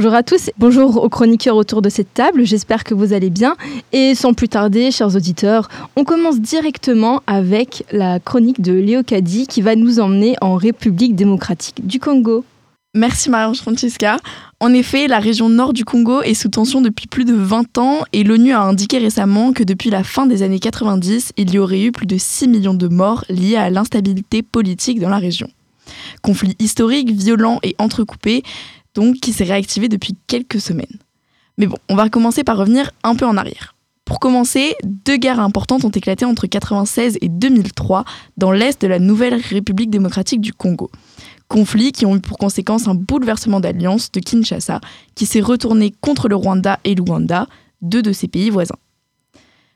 Bonjour à tous, bonjour aux chroniqueurs autour de cette table, j'espère que vous allez bien. Et sans plus tarder, chers auditeurs, on commence directement avec la chronique de Léo Kadi qui va nous emmener en République démocratique du Congo. Merci Marie-Francesca. En effet, la région nord du Congo est sous tension depuis plus de 20 ans et l'ONU a indiqué récemment que depuis la fin des années 90, il y aurait eu plus de 6 millions de morts liés à l'instabilité politique dans la région. Conflit historique, violent et entrecoupé, qui s'est réactivé depuis quelques semaines. Mais bon, on va commencer par revenir un peu en arrière. Pour commencer, deux guerres importantes ont éclaté entre 1996 et 2003 dans l'est de la nouvelle République démocratique du Congo. Conflits qui ont eu pour conséquence un bouleversement d'alliance de Kinshasa qui s'est retourné contre le Rwanda et l'Ouganda, deux de ses pays voisins.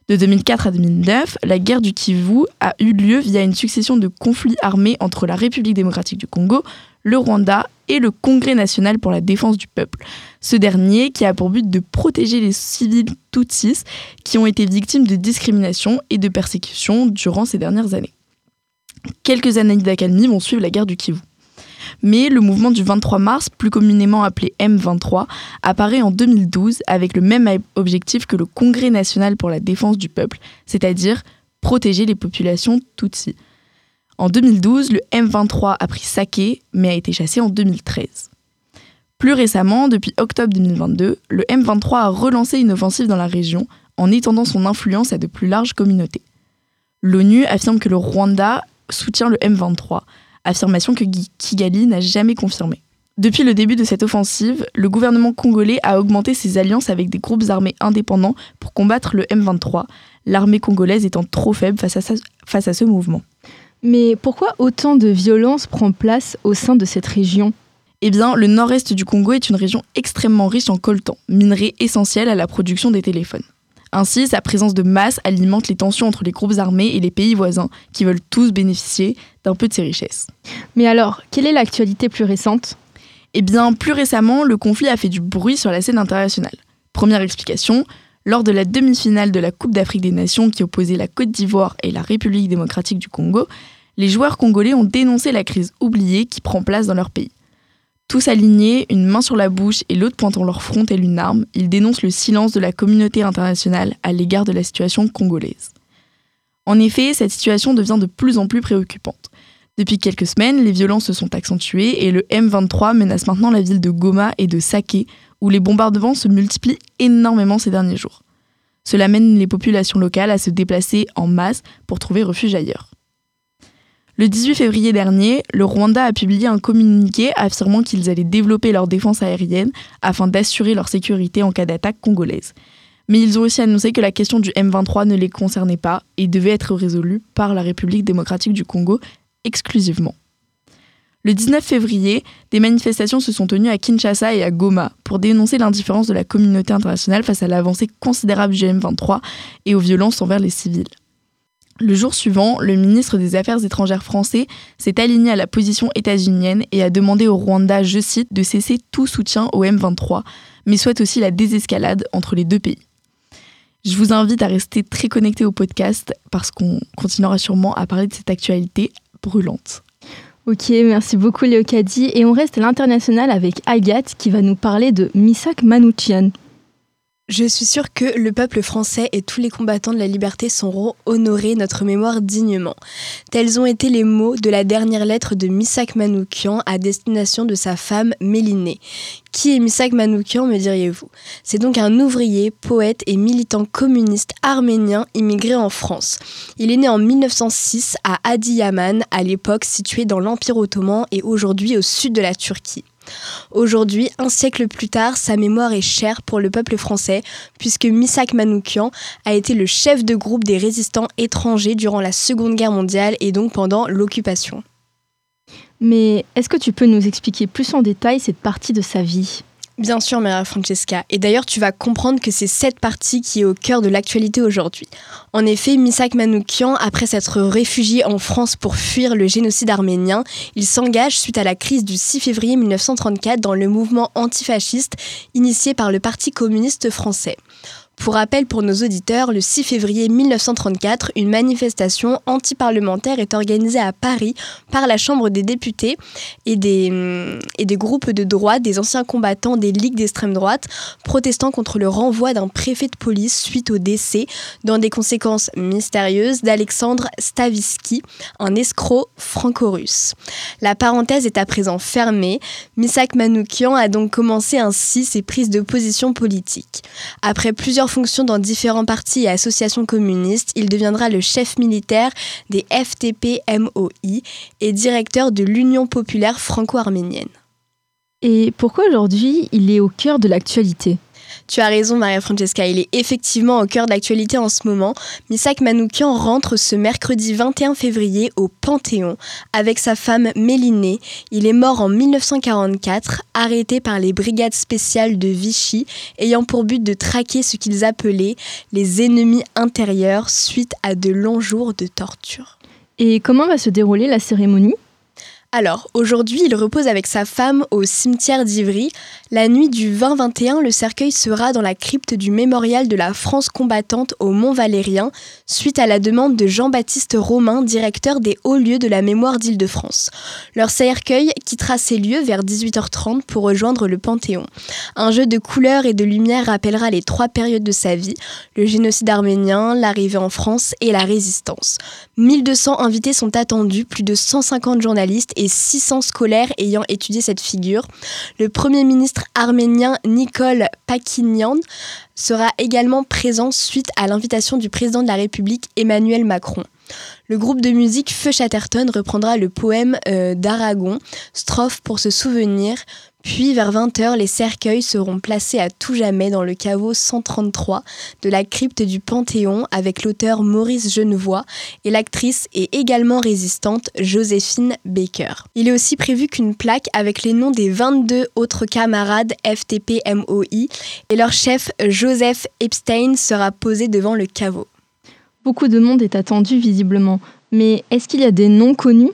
De 2004 à 2009, la guerre du Kivu a eu lieu via une succession de conflits armés entre la République démocratique du Congo, le Rwanda et le Congrès national pour la défense du peuple. Ce dernier qui a pour but de protéger les civils Tutsis qui ont été victimes de discrimination et de persécution durant ces dernières années. Quelques années d'accalmie vont suivre la guerre du Kivu. Mais le mouvement du 23 mars, plus communément appelé M23, apparaît en 2012 avec le même objectif que le Congrès national pour la défense du peuple, c'est-à-dire protéger les populations Tutsis. En 2012, le M23 a pris Saké, mais a été chassé en 2013. Plus récemment, depuis octobre 2022, le M23 a relancé une offensive dans la région en étendant son influence à de plus larges communautés. L'ONU affirme que le Rwanda soutient le M23, affirmation que Kigali n'a jamais confirmée. Depuis le début de cette offensive, le gouvernement congolais a augmenté ses alliances avec des groupes armés indépendants pour combattre le M23, l'armée congolaise étant trop faible face à, face à ce mouvement. Mais pourquoi autant de violence prend place au sein de cette région? Eh bien, le nord-est du Congo est une région extrêmement riche en coltan, minerai essentiel à la production des téléphones. Ainsi, sa présence de masse alimente les tensions entre les groupes armés et les pays voisins, qui veulent tous bénéficier d'un peu de ces richesses. Mais alors, quelle est l'actualité plus récente? Eh bien, plus récemment, le conflit a fait du bruit sur la scène internationale. Première explication, lors de la demi-finale de la Coupe d'Afrique des Nations qui opposait la Côte d'Ivoire et la République démocratique du Congo, les joueurs congolais ont dénoncé la crise oubliée qui prend place dans leur pays. Tous alignés, une main sur la bouche et l'autre pointant leur front et une arme, ils dénoncent le silence de la communauté internationale à l'égard de la situation congolaise. En effet, cette situation devient de plus en plus préoccupante. Depuis quelques semaines, les violences se sont accentuées et le M23 menace maintenant la ville de Goma et de Saké, où les bombardements se multiplient énormément ces derniers jours. Cela mène les populations locales à se déplacer en masse pour trouver refuge ailleurs. Le 18 février dernier, le Rwanda a publié un communiqué affirmant qu'ils allaient développer leur défense aérienne afin d'assurer leur sécurité en cas d'attaque congolaise. Mais ils ont aussi annoncé que la question du M23 ne les concernait pas et devait être résolue par la République démocratique du Congo exclusivement. Le 19 février, des manifestations se sont tenues à Kinshasa et à Goma pour dénoncer l'indifférence de la communauté internationale face à l'avancée considérable du M23 et aux violences envers les civils. Le jour suivant, le ministre des Affaires étrangères français s'est aligné à la position états-unienne et a demandé au Rwanda, je cite, de cesser tout soutien au M23, mais souhaite aussi la désescalade entre les deux pays. Je vous invite à rester très connecté au podcast parce qu'on continuera sûrement à parler de cette actualité brûlante. Ok, merci beaucoup Léo Kadi. Et on reste à l'international avec Agathe qui va nous parler de Misak Manouchian. Je suis sûre que le peuple français et tous les combattants de la liberté sauront honorer notre mémoire dignement. Tels ont été les mots de la dernière lettre de Misak Manoukian à destination de sa femme Mélinée. Qui est Misak Manoukian, me diriez-vous? C'est donc un ouvrier, poète et militant communiste arménien immigré en France. Il est né en 1906 à Adiyaman, à l'époque situé dans l'Empire ottoman et aujourd'hui au sud de la Turquie. Aujourd'hui, un siècle plus tard, sa mémoire est chère pour le peuple français, puisque Misak Manoukian a été le chef de groupe des résistants étrangers durant la Seconde Guerre mondiale et donc pendant l'occupation. Mais est-ce que tu peux nous expliquer plus en détail cette partie de sa vie? Bien sûr, Maria Francesca. Et d'ailleurs, tu vas comprendre que c'est cette partie qui est au cœur de l'actualité aujourd'hui. En effet, Misak Manoukian, après s'être réfugié en France pour fuir le génocide arménien, il s'engage suite à la crise du 6 février 1934 dans le mouvement antifasciste initié par le Parti communiste français. Pour rappel pour nos auditeurs, le 6 février 1934, une manifestation anti-parlementaire est organisée à Paris par la Chambre des députés et des, hum, et des groupes de droite, des anciens combattants des ligues d'extrême droite, protestant contre le renvoi d'un préfet de police suite au décès, dans des conséquences mystérieuses, d'Alexandre Stavisky, un escroc franco-russe. La parenthèse est à présent fermée. Misak Manoukian a donc commencé ainsi ses prises de position politique. Après plusieurs fonctions dans différents partis et associations communistes, il deviendra le chef militaire des FTP-MOI et directeur de l'Union populaire franco-arménienne. Et pourquoi aujourd'hui il est au cœur de l'actualité? Tu as raison, Maria Francesca, il est effectivement au cœur de l'actualité en ce moment. Misak Manoukian rentre ce mercredi 21 février au Panthéon avec sa femme Mélinée. Il est mort en 1944, arrêté par les brigades spéciales de Vichy, ayant pour but de traquer ce qu'ils appelaient les ennemis intérieurs suite à de longs jours de torture. Et comment va se dérouler la cérémonie? Alors, aujourd'hui, il repose avec sa femme au cimetière d'Ivry. La nuit du 20-21, le cercueil sera dans la crypte du mémorial de la France combattante au Mont Valérien, suite à la demande de Jean-Baptiste Romain, directeur des hauts lieux de la mémoire d'Île-de-France. Leur cercueil quittera ces lieux vers 18h30 pour rejoindre le Panthéon. Un jeu de couleurs et de lumière rappellera les trois périodes de sa vie, le génocide arménien, l'arrivée en France et la résistance. 1200 invités sont attendus, plus de 150 journalistes 600 scolaires ayant étudié cette figure. Le Premier ministre arménien Nicole Pakinian sera également présent suite à l'invitation du président de la République Emmanuel Macron. Le groupe de musique Feu Chatterton reprendra le poème euh, d'Aragon, Strophe pour se souvenir, puis vers 20h, les cercueils seront placés à tout jamais dans le caveau 133 de la crypte du Panthéon avec l'auteur Maurice Genevoix et l'actrice et également résistante Joséphine Baker. Il est aussi prévu qu'une plaque avec les noms des 22 autres camarades FTP-MOI et leur chef Joseph Epstein sera posée devant le caveau. Beaucoup de monde est attendu visiblement, mais est-ce qu'il y a des noms connus?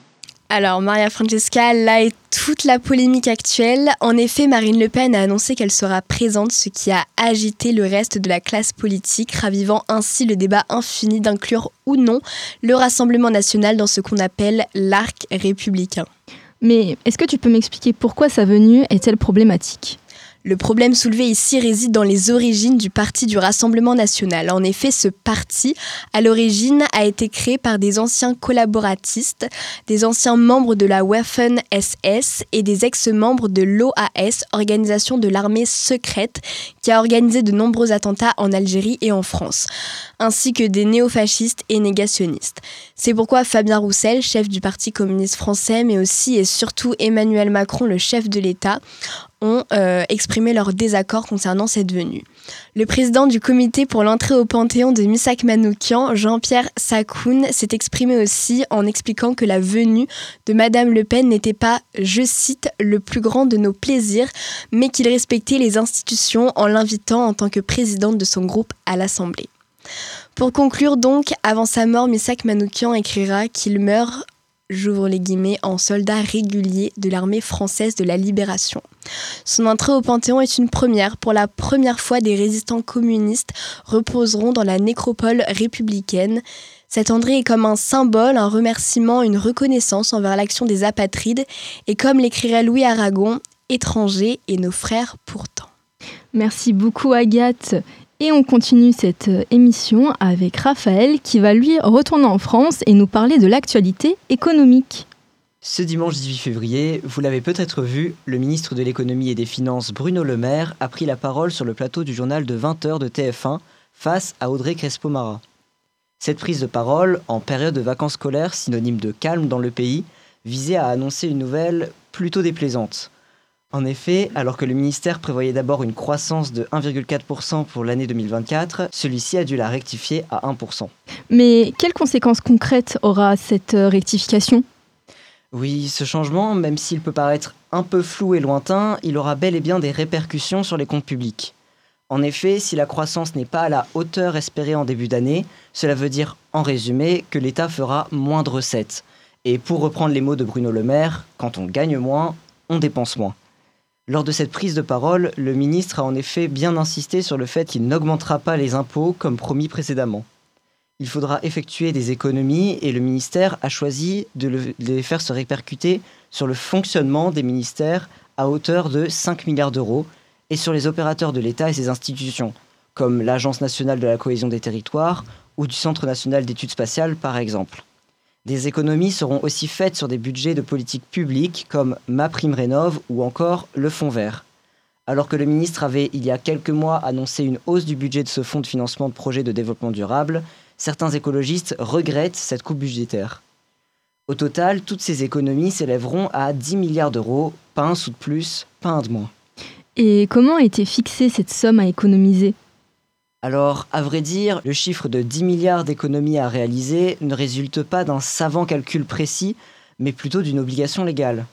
Alors, Maria Francesca, là est toute la polémique actuelle. En effet, Marine Le Pen a annoncé qu'elle sera présente, ce qui a agité le reste de la classe politique, ravivant ainsi le débat infini d'inclure ou non le Rassemblement national dans ce qu'on appelle l'arc républicain. Mais est-ce que tu peux m'expliquer pourquoi sa venue est-elle problématique? Le problème soulevé ici réside dans les origines du Parti du Rassemblement national. En effet, ce parti, à l'origine, a été créé par des anciens collaboratistes, des anciens membres de la Waffen-SS et des ex-membres de l'OAS, organisation de l'armée secrète, qui a organisé de nombreux attentats en Algérie et en France, ainsi que des néofascistes et négationnistes. C'est pourquoi Fabien Roussel, chef du Parti communiste français, mais aussi et surtout Emmanuel Macron, le chef de l'État, ont euh, exprimé leur désaccord concernant cette venue. Le président du comité pour l'entrée au Panthéon de Misak Manoukian, Jean-Pierre Sakoun, s'est exprimé aussi en expliquant que la venue de Madame Le Pen n'était pas, je cite, le plus grand de nos plaisirs, mais qu'il respectait les institutions en l'invitant en tant que présidente de son groupe à l'Assemblée. Pour conclure donc, avant sa mort, Misak Manoukian écrira qu'il meurt j'ouvre les guillemets, en soldat régulier de l'armée française de la libération. Son entrée au Panthéon est une première. Pour la première fois, des résistants communistes reposeront dans la nécropole républicaine. Cette André est comme un symbole, un remerciement, une reconnaissance envers l'action des apatrides, et comme l'écrirait Louis Aragon, étrangers et nos frères pourtant. Merci beaucoup Agathe. Et on continue cette euh, émission avec Raphaël qui va lui retourner en France et nous parler de l'actualité économique. Ce dimanche 18 février, vous l'avez peut-être vu, le ministre de l'économie et des finances Bruno Le Maire a pris la parole sur le plateau du journal de 20h de TF1 face à Audrey Crespo-Mara. Cette prise de parole, en période de vacances scolaires synonyme de calme dans le pays, visait à annoncer une nouvelle plutôt déplaisante. En effet, alors que le ministère prévoyait d'abord une croissance de 1,4% pour l'année 2024, celui-ci a dû la rectifier à 1%. Mais quelles conséquences concrètes aura cette euh, rectification? Oui, ce changement, même s'il peut paraître un peu flou et lointain, il aura bel et bien des répercussions sur les comptes publics. En effet, si la croissance n'est pas à la hauteur espérée en début d'année, cela veut dire, en résumé, que l'État fera moins de recettes. Et pour reprendre les mots de Bruno Le Maire, quand on gagne moins, on dépense moins. Lors de cette prise de parole, le ministre a en effet bien insisté sur le fait qu'il n'augmentera pas les impôts comme promis précédemment. Il faudra effectuer des économies et le ministère a choisi de, les faire se répercuter sur le fonctionnement des ministères à hauteur de 5 milliards d'euros et sur les opérateurs de l'État et ses institutions, comme l'Agence nationale de la cohésion des territoires ou du Centre national d'études spatiales par exemple. Des économies seront aussi faites sur des budgets de politique publique comme Ma Prime Rénov ou encore le Fonds vert. Alors que le ministre avait il y a quelques mois annoncé une hausse du budget de ce fonds de financement de projets de développement durable, certains écologistes regrettent cette coupe budgétaire. Au total, toutes ces économies s'élèveront à 10 milliards d'euros, pas un sou de plus, pas un de moins. Et comment a été fixée cette somme à économiser? Alors, à vrai dire, le chiffre de 10 milliards d'économies à réaliser ne résulte pas d'un savant calcul précis, mais plutôt d'une obligation légale.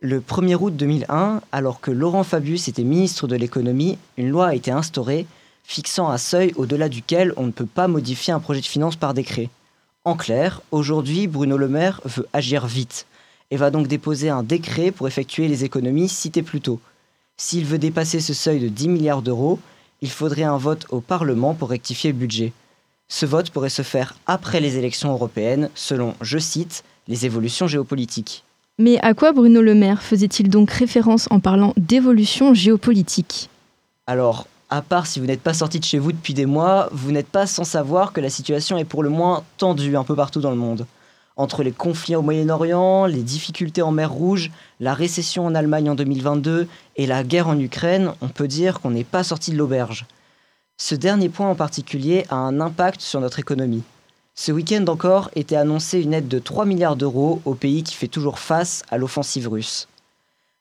Le 1er août 2001, alors que Laurent Fabius était ministre de l'économie, une loi a été instaurée fixant un seuil au-delà duquel on ne peut pas modifier un projet de finance par décret. En clair, aujourd'hui, Bruno Le Maire veut agir vite et va donc déposer un décret pour effectuer les économies citées plus tôt. S'il veut dépasser ce seuil de 10 milliards d'euros, il faudrait un vote au Parlement pour rectifier le budget. Ce vote pourrait se faire après les élections européennes, selon, je cite, les évolutions géopolitiques. Mais à quoi Bruno Le Maire faisait-il donc référence en parlant d'évolution géopolitique? Alors, à part si vous n'êtes pas sorti de chez vous depuis des mois, vous n'êtes pas sans savoir que la situation est pour le moins tendue un peu partout dans le monde entre les conflits au Moyen-Orient, les difficultés en mer Rouge, la récession en Allemagne en 2022 et la guerre en Ukraine, on peut dire qu'on n'est pas sorti de l'auberge. Ce dernier point en particulier a un impact sur notre économie. Ce week-end encore était annoncée une aide de 3 milliards d'euros au pays qui fait toujours face à l'offensive russe.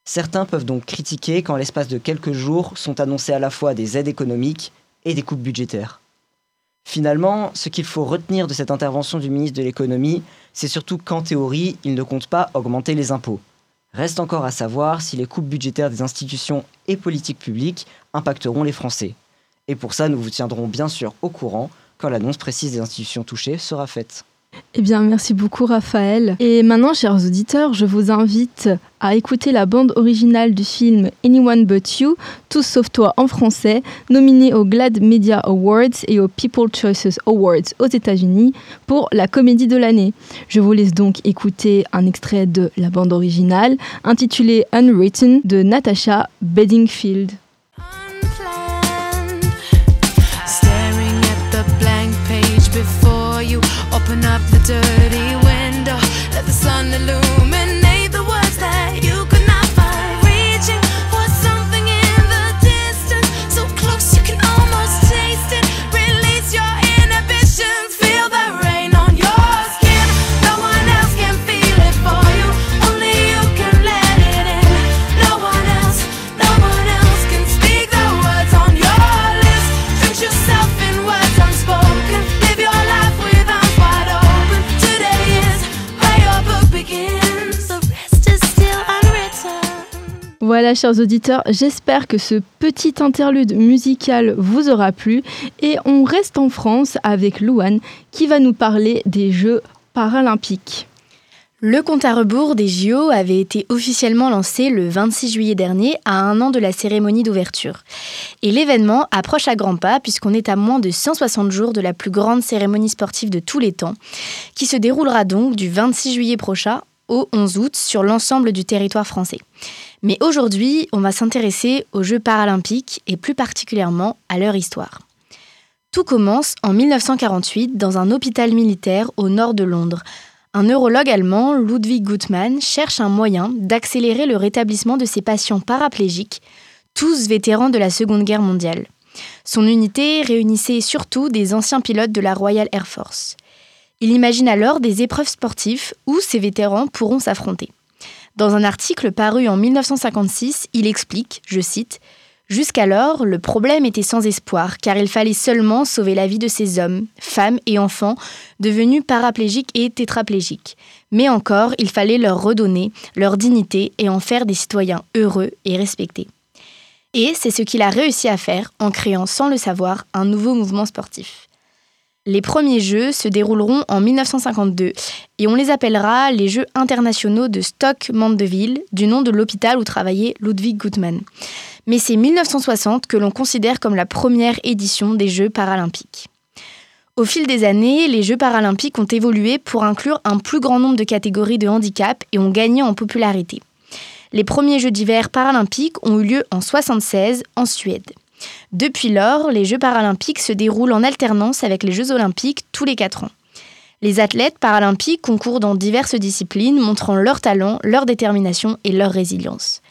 Certains peuvent donc critiquer quand l'espace de quelques jours sont annoncées à la fois des aides économiques et des coupes budgétaires. Finalement, ce qu'il faut retenir de cette intervention du ministre de l'économie, c'est surtout qu'en théorie, il ne compte pas augmenter les impôts. Reste encore à savoir si les coupes budgétaires des institutions et politiques publiques impacteront les Français. Et pour ça, nous vous tiendrons bien sûr au courant quand l'annonce précise des institutions touchées sera faite. Eh bien, merci beaucoup Raphaël. Et maintenant, chers auditeurs, je vous invite à écouter la bande originale du film Anyone But You, Tout sauf toi en français, nominé aux GLAD Media Awards et aux People Choices Awards aux États-Unis pour la comédie de l'année. Je vous laisse donc écouter un extrait de la bande originale intitulée Unwritten de Natasha Bedingfield. Open up the dirty window, let the sun illuminate. Chers auditeurs, j'espère que ce petit interlude musical vous aura plu. Et on reste en France avec Louane qui va nous parler des Jeux paralympiques. Le compte à rebours des JO avait été officiellement lancé le 26 juillet dernier, à un an de la cérémonie d'ouverture. Et l'événement approche à grands pas, puisqu'on est à moins de 160 jours de la plus grande cérémonie sportive de tous les temps, qui se déroulera donc du 26 juillet prochain au 11 août sur l'ensemble du territoire français. Mais aujourd'hui, on va s'intéresser aux Jeux paralympiques et plus particulièrement à leur histoire. Tout commence en 1948 dans un hôpital militaire au nord de Londres. Un neurologue allemand, Ludwig Gutmann, cherche un moyen d'accélérer le rétablissement de ses patients paraplégiques, tous vétérans de la Seconde Guerre mondiale. Son unité réunissait surtout des anciens pilotes de la Royal Air Force. Il imagine alors des épreuves sportives où ces vétérans pourront s'affronter. Dans un article paru en 1956, il explique, je cite, Jusqu'alors, le problème était sans espoir, car il fallait seulement sauver la vie de ces hommes, femmes et enfants devenus paraplégiques et tétraplégiques. Mais encore, il fallait leur redonner leur dignité et en faire des citoyens heureux et respectés. Et c'est ce qu'il a réussi à faire en créant sans le savoir un nouveau mouvement sportif. Les premiers Jeux se dérouleront en 1952 et on les appellera les Jeux internationaux de Stock-Mandeville, du nom de l'hôpital où travaillait Ludwig Guttmann. Mais c'est 1960 que l'on considère comme la première édition des Jeux paralympiques. Au fil des années, les Jeux paralympiques ont évolué pour inclure un plus grand nombre de catégories de handicap et ont gagné en popularité. Les premiers Jeux d'hiver paralympiques ont eu lieu en 1976 en Suède. Depuis lors, les Jeux paralympiques se déroulent en alternance avec les Jeux olympiques tous les 4 ans. Les athlètes paralympiques concourent dans diverses disciplines, montrant leur talent, leur détermination et leur résilience.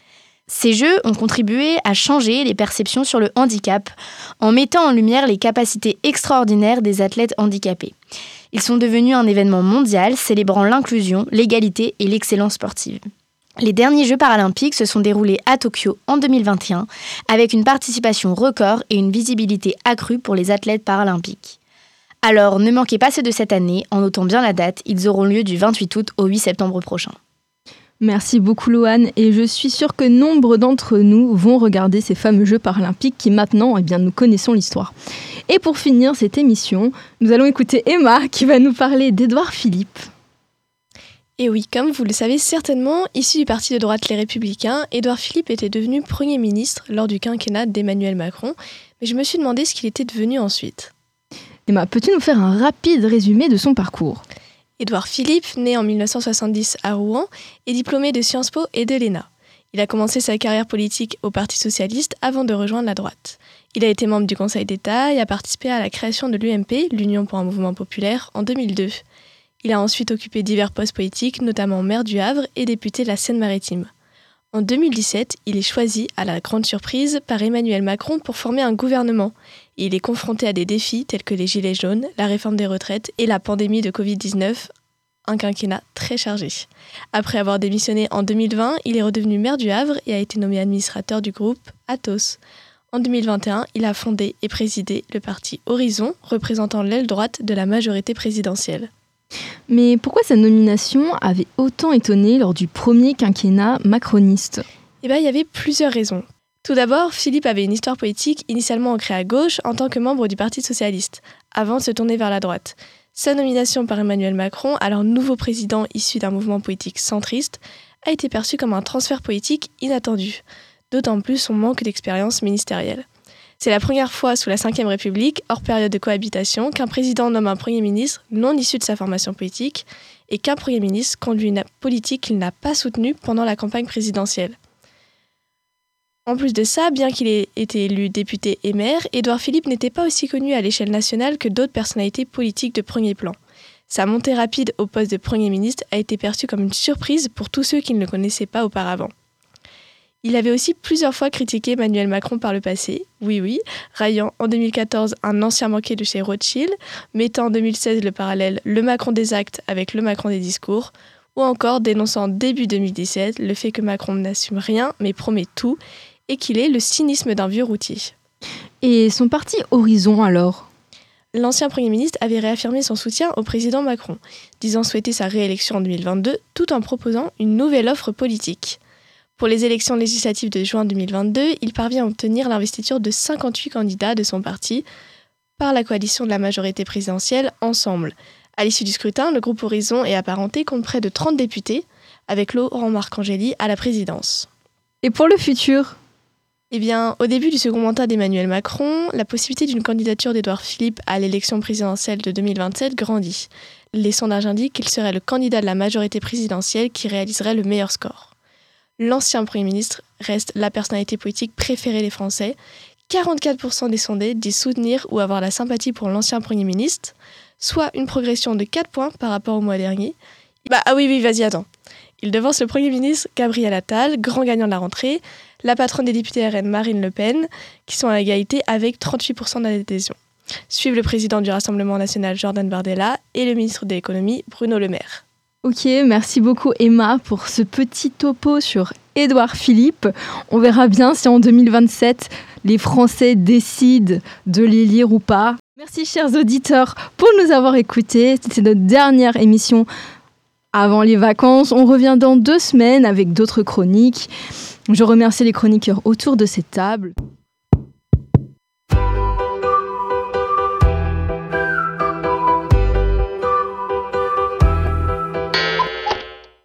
Ces Jeux ont contribué à changer les perceptions sur le handicap en mettant en lumière les capacités extraordinaires des athlètes handicapés. Ils sont devenus un événement mondial célébrant l'inclusion, l'égalité et l'excellence sportive. Les derniers Jeux paralympiques se sont déroulés à Tokyo en 2021 avec une participation record et une visibilité accrue pour les athlètes paralympiques. Alors ne manquez pas ceux de cette année en notant bien la date, ils auront lieu du 28 août au 8 septembre prochain. Merci beaucoup Loane et je suis sûre que nombre d'entre nous vont regarder ces fameux Jeux paralympiques qui maintenant, eh bien, nous connaissons l'histoire. Et pour finir cette émission, nous allons écouter Emma qui va nous parler d'Édouard Philippe. Et oui, comme vous le savez certainement, issu du parti de droite Les Républicains, Édouard Philippe était devenu Premier ministre lors du quinquennat d'Emmanuel Macron, mais je me suis demandé ce qu'il était devenu ensuite. Emma, peux-tu nous faire un rapide résumé de son parcours? Édouard Philippe, né en 1970 à Rouen, est diplômé de Sciences Po et de l'ENA. Il a commencé sa carrière politique au Parti socialiste avant de rejoindre la droite. Il a été membre du Conseil d'État et a participé à la création de l'UMP, l'Union pour un mouvement populaire, en 2002. Il a ensuite occupé divers postes politiques, notamment maire du Havre et député de la Seine-Maritime. En 2017, il est choisi, à la grande surprise, par Emmanuel Macron pour former un gouvernement. Il est confronté à des défis tels que les gilets jaunes, la réforme des retraites et la pandémie de Covid-19, un quinquennat très chargé. Après avoir démissionné en 2020, il est redevenu maire du Havre et a été nommé administrateur du groupe Athos. En 2021, il a fondé et présidé le parti Horizon, représentant l'aile droite de la majorité présidentielle. Mais pourquoi sa nomination avait autant étonné lors du premier quinquennat macroniste Eh bien, il y avait plusieurs raisons. Tout d'abord, Philippe avait une histoire politique initialement ancrée à gauche en tant que membre du Parti socialiste, avant de se tourner vers la droite. Sa nomination par Emmanuel Macron, alors nouveau président issu d'un mouvement politique centriste, a été perçue comme un transfert politique inattendu, d'autant plus son manque d'expérience ministérielle. C'est la première fois sous la Ve République, hors période de cohabitation, qu'un président nomme un Premier ministre non issu de sa formation politique et qu'un Premier ministre conduit une politique qu'il n'a pas soutenue pendant la campagne présidentielle. En plus de ça, bien qu'il ait été élu député et maire, Édouard Philippe n'était pas aussi connu à l'échelle nationale que d'autres personnalités politiques de premier plan. Sa montée rapide au poste de Premier ministre a été perçue comme une surprise pour tous ceux qui ne le connaissaient pas auparavant. Il avait aussi plusieurs fois critiqué Emmanuel Macron par le passé, oui oui, raillant en 2014 un ancien banquier de chez Rothschild, mettant en 2016 le parallèle le Macron des actes avec le Macron des discours, ou encore dénonçant début 2017 le fait que Macron n'assume rien mais promet tout, et qu'il est le cynisme d'un vieux routier. Et son parti Horizon alors? L'ancien Premier ministre avait réaffirmé son soutien au président Macron, disant souhaiter sa réélection en 2022 tout en proposant une nouvelle offre politique. Pour les élections législatives de juin 2022, il parvient à obtenir l'investiture de 58 candidats de son parti par la coalition de la majorité présidentielle Ensemble. À l'issue du scrutin, le groupe Horizon et apparenté compte près de 30 députés, avec Laurent Marcangeli à la présidence. Et pour le futur? Eh bien, au début du second mandat d'Emmanuel Macron, la possibilité d'une candidature d'Édouard Philippe à l'élection présidentielle de 2027 grandit. Les sondages indiquent qu'il serait le candidat de la majorité présidentielle qui réaliserait le meilleur score l'ancien Premier ministre reste la personnalité politique préférée des Français. 44% des sondés disent soutenir ou avoir la sympathie pour l'ancien Premier ministre, soit une progression de 4 points par rapport au mois dernier. Bah ah oui, oui, vas-y, attends. Il devance le Premier ministre Gabriel Attal, grand gagnant de la rentrée, la patronne des députés RN Marine Le Pen, qui sont à égalité avec 38% d'adhésion. Suivent le président du Rassemblement national Jordan Bardella et le ministre de l'économie Bruno Le Maire. Ok, merci beaucoup Emma pour ce petit topo sur Édouard Philippe. On verra bien si en 2027 les Français décident de l'élire ou pas. Merci chers auditeurs pour nous avoir écoutés. C'était notre dernière émission avant les vacances. On revient dans deux semaines avec d'autres chroniques. Je remercie les chroniqueurs autour de cette table.